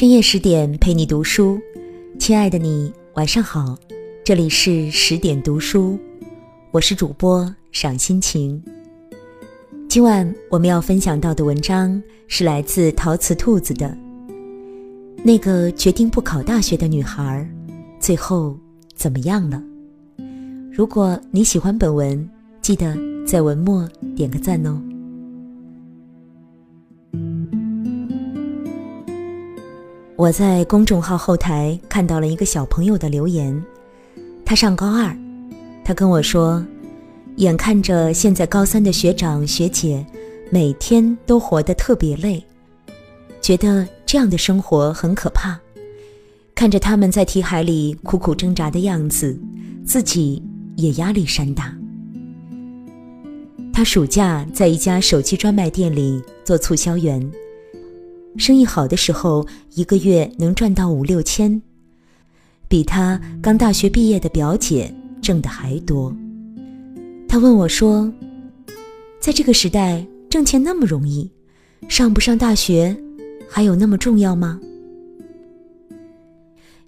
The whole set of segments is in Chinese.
深夜十点陪你读书，亲爱的你晚上好，这里是十点读书，我是主播赏心情。今晚我们要分享到的文章是来自陶瓷兔子的。那个决定不考大学的女孩，最后怎么样了？如果你喜欢本文，记得在文末点个赞哦。我在公众号后台看到了一个小朋友的留言，他上高二，他跟我说，眼看着现在高三的学长学姐每天都活得特别累，觉得这样的生活很可怕，看着他们在题海里苦苦挣扎的样子，自己也压力山大。他暑假在一家手机专卖店里做促销员。生意好的时候，一个月能赚到五六千，比他刚大学毕业的表姐挣的还多。他问我说：“在这个时代，挣钱那么容易，上不上大学还有那么重要吗？”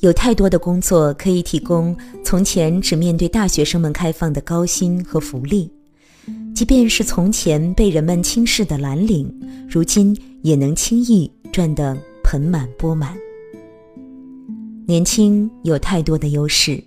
有太多的工作可以提供从前只面对大学生们开放的高薪和福利，即便是从前被人们轻视的蓝领，如今。也能轻易赚得盆满钵满。年轻有太多的优势，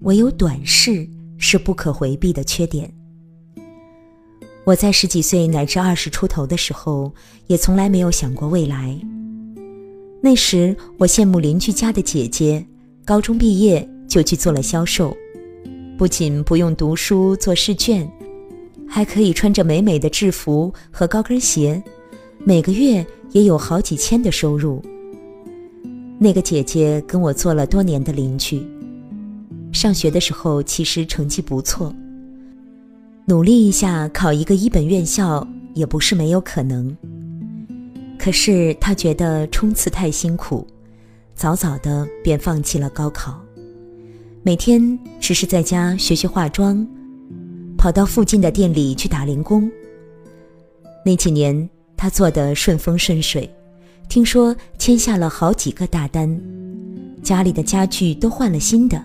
唯有短视是不可回避的缺点。我在十几岁乃至二十出头的时候，也从来没有想过未来。那时我羡慕邻居家的姐姐，高中毕业就去做了销售，不仅不用读书做试卷，还可以穿着美美的制服和高跟鞋。每个月也有好几千的收入。那个姐姐跟我做了多年的邻居，上学的时候其实成绩不错，努力一下考一个一本院校也不是没有可能。可是她觉得冲刺太辛苦，早早的便放弃了高考，每天只是在家学学化妆，跑到附近的店里去打零工。那几年。他做得顺风顺水，听说签下了好几个大单，家里的家具都换了新的，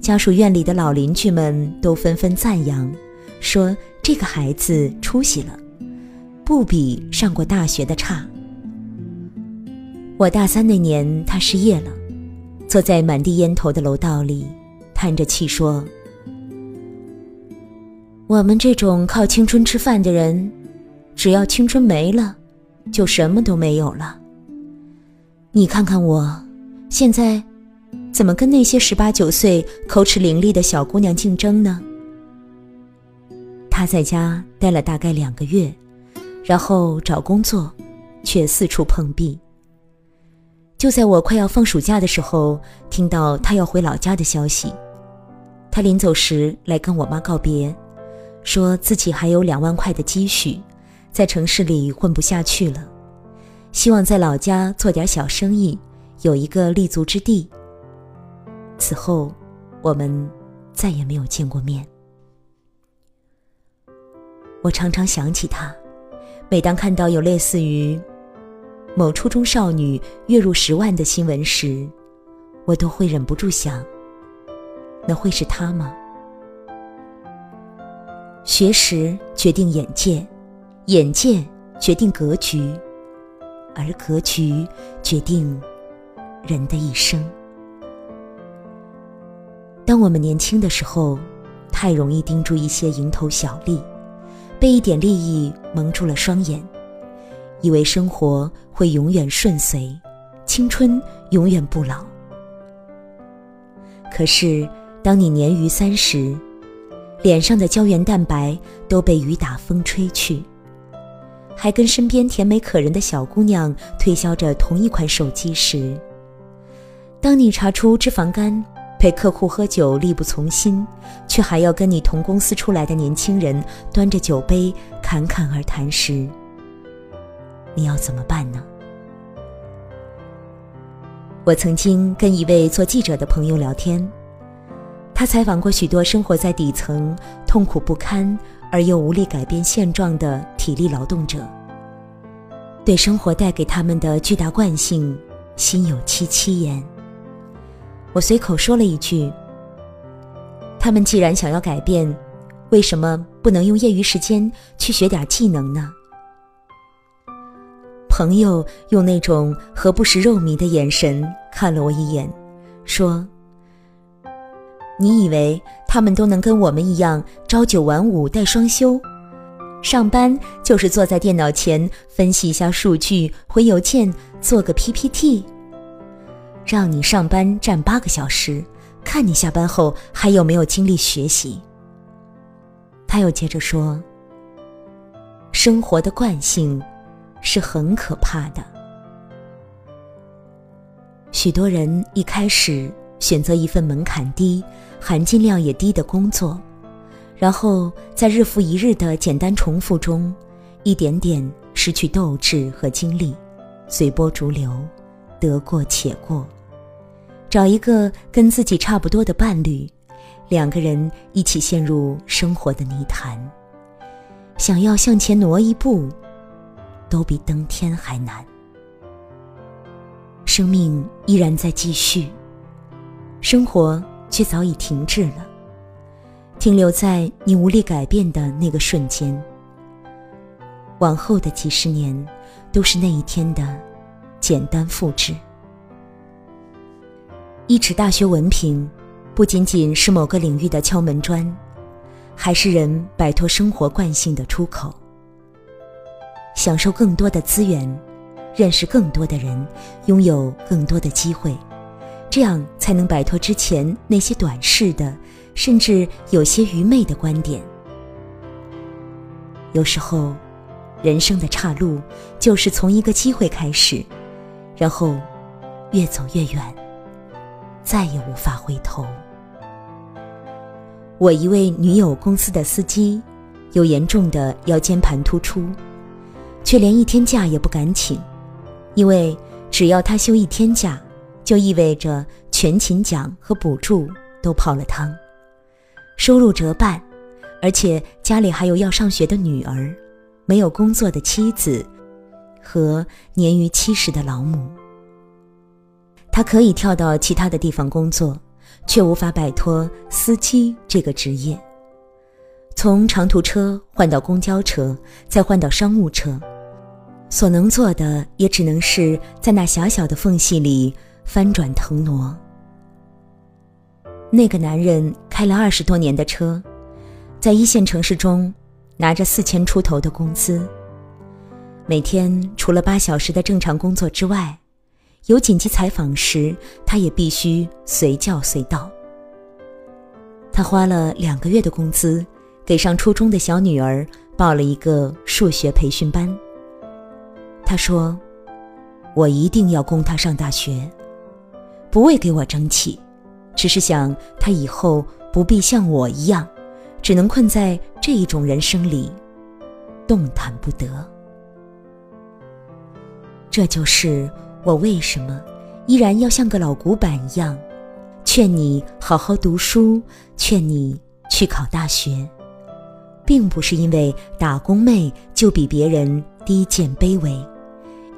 家属院里的老邻居们都纷纷赞扬，说这个孩子出息了，不比上过大学的差。我大三那年，他失业了，坐在满地烟头的楼道里，叹着气说：“我们这种靠青春吃饭的人。”只要青春没了，就什么都没有了。你看看我，现在怎么跟那些十八九岁口齿伶俐的小姑娘竞争呢？他在家待了大概两个月，然后找工作，却四处碰壁。就在我快要放暑假的时候，听到他要回老家的消息。他临走时来跟我妈告别，说自己还有两万块的积蓄。在城市里混不下去了，希望在老家做点小生意，有一个立足之地。此后，我们再也没有见过面。我常常想起他，每当看到有类似于某初中少女月入十万的新闻时，我都会忍不住想：那会是他吗？学识决定眼界。眼界决定格局，而格局决定人的一生。当我们年轻的时候，太容易盯住一些蝇头小利，被一点利益蒙住了双眼，以为生活会永远顺遂，青春永远不老。可是，当你年逾三十，脸上的胶原蛋白都被雨打风吹去。还跟身边甜美可人的小姑娘推销着同一款手机时，当你查出脂肪肝，陪客户喝酒力不从心，却还要跟你同公司出来的年轻人端着酒杯侃侃而谈时，你要怎么办呢？我曾经跟一位做记者的朋友聊天，他采访过许多生活在底层、痛苦不堪。而又无力改变现状的体力劳动者，对生活带给他们的巨大惯性心有戚戚焉。我随口说了一句：“他们既然想要改变，为什么不能用业余时间去学点技能呢？”朋友用那种何不食肉糜的眼神看了我一眼，说：“你以为他们都能跟我们一样朝九晚五带双休？上班就是坐在电脑前分析一下数据，回邮件，做个 PPT。让你上班站八个小时，看你下班后还有没有精力学习。”他又接着说：“生活的惯性。”是很可怕的。许多人一开始选择一份门槛低、含金量也低的工作，然后在日复一日的简单重复中，一点点失去斗志和精力，随波逐流，得过且过，找一个跟自己差不多的伴侣，两个人一起陷入生活的泥潭，想要向前挪一步。都比登天还难。生命依然在继续，生活却早已停滞了，停留在你无力改变的那个瞬间。往后的几十年，都是那一天的简单复制。一纸大学文凭，不仅仅是某个领域的敲门砖，还是人摆脱生活惯性的出口。享受更多的资源，认识更多的人，拥有更多的机会，这样才能摆脱之前那些短视的，甚至有些愚昧的观点。有时候，人生的岔路就是从一个机会开始，然后越走越远，再也无法回头。我一位女友公司的司机，有严重的腰间盘突出。却连一天假也不敢请，因为只要他休一天假，就意味着全勤奖和补助都泡了汤，收入折半，而且家里还有要上学的女儿，没有工作的妻子，和年逾七十的老母。他可以跳到其他的地方工作，却无法摆脱司机这个职业。从长途车换到公交车，再换到商务车。所能做的也只能是在那狭小的缝隙里翻转腾挪。那个男人开了二十多年的车，在一线城市中拿着四千出头的工资。每天除了八小时的正常工作之外，有紧急采访时，他也必须随叫随到。他花了两个月的工资，给上初中的小女儿报了一个数学培训班。他说：“我一定要供他上大学，不为给我争气，只是想他以后不必像我一样，只能困在这一种人生里，动弹不得。这就是我为什么依然要像个老古板一样，劝你好好读书，劝你去考大学，并不是因为打工妹就比别人低贱卑微。”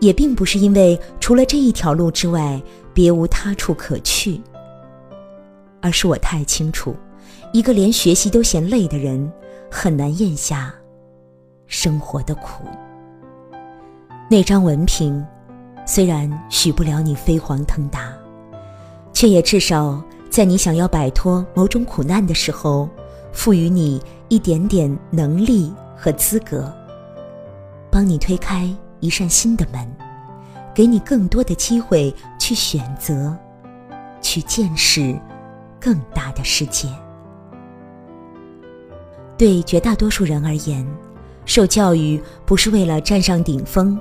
也并不是因为除了这一条路之外别无他处可去，而是我太清楚，一个连学习都嫌累的人，很难咽下生活的苦。那张文凭，虽然许不了你飞黄腾达，却也至少在你想要摆脱某种苦难的时候，赋予你一点点能力和资格，帮你推开。一扇新的门，给你更多的机会去选择，去见识更大的世界。对绝大多数人而言，受教育不是为了站上顶峰，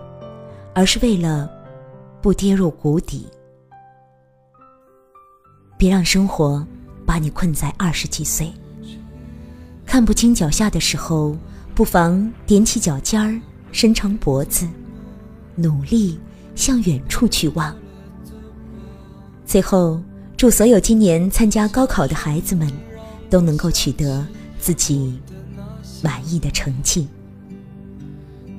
而是为了不跌入谷底。别让生活把你困在二十几岁，看不清脚下的时候，不妨踮起脚尖儿，伸长脖子。努力向远处去望。最后，祝所有今年参加高考的孩子们都能够取得自己满意的成绩。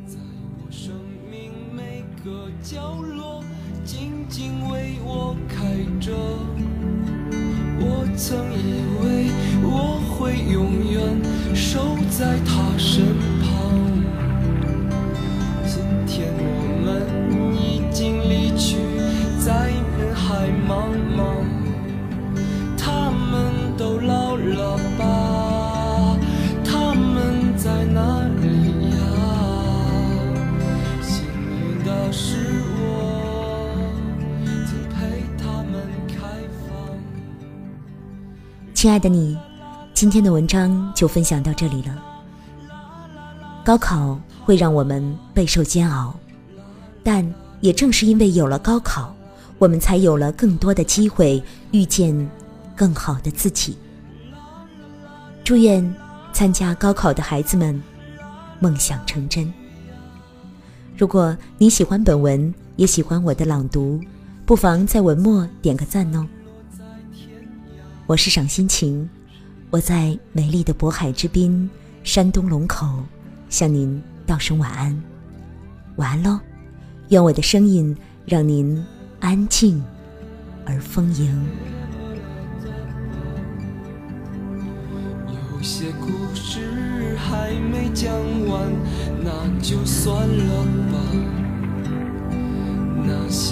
在我生命每个角落，静静为我开着。我曾以为我会永远守在他身旁。亲爱的你，今天的文章就分享到这里了。高考会让我们备受煎熬，但也正是因为有了高考，我们才有了更多的机会遇见更好的自己。祝愿参加高考的孩子们梦想成真。如果你喜欢本文，也喜欢我的朗读，不妨在文末点个赞哦。我是赏心情，我在美丽的渤海之滨，山东龙口，向您道声晚安，晚安喽！愿我的声音让您安静而丰盈。有些故事还没讲完，那就算了吧。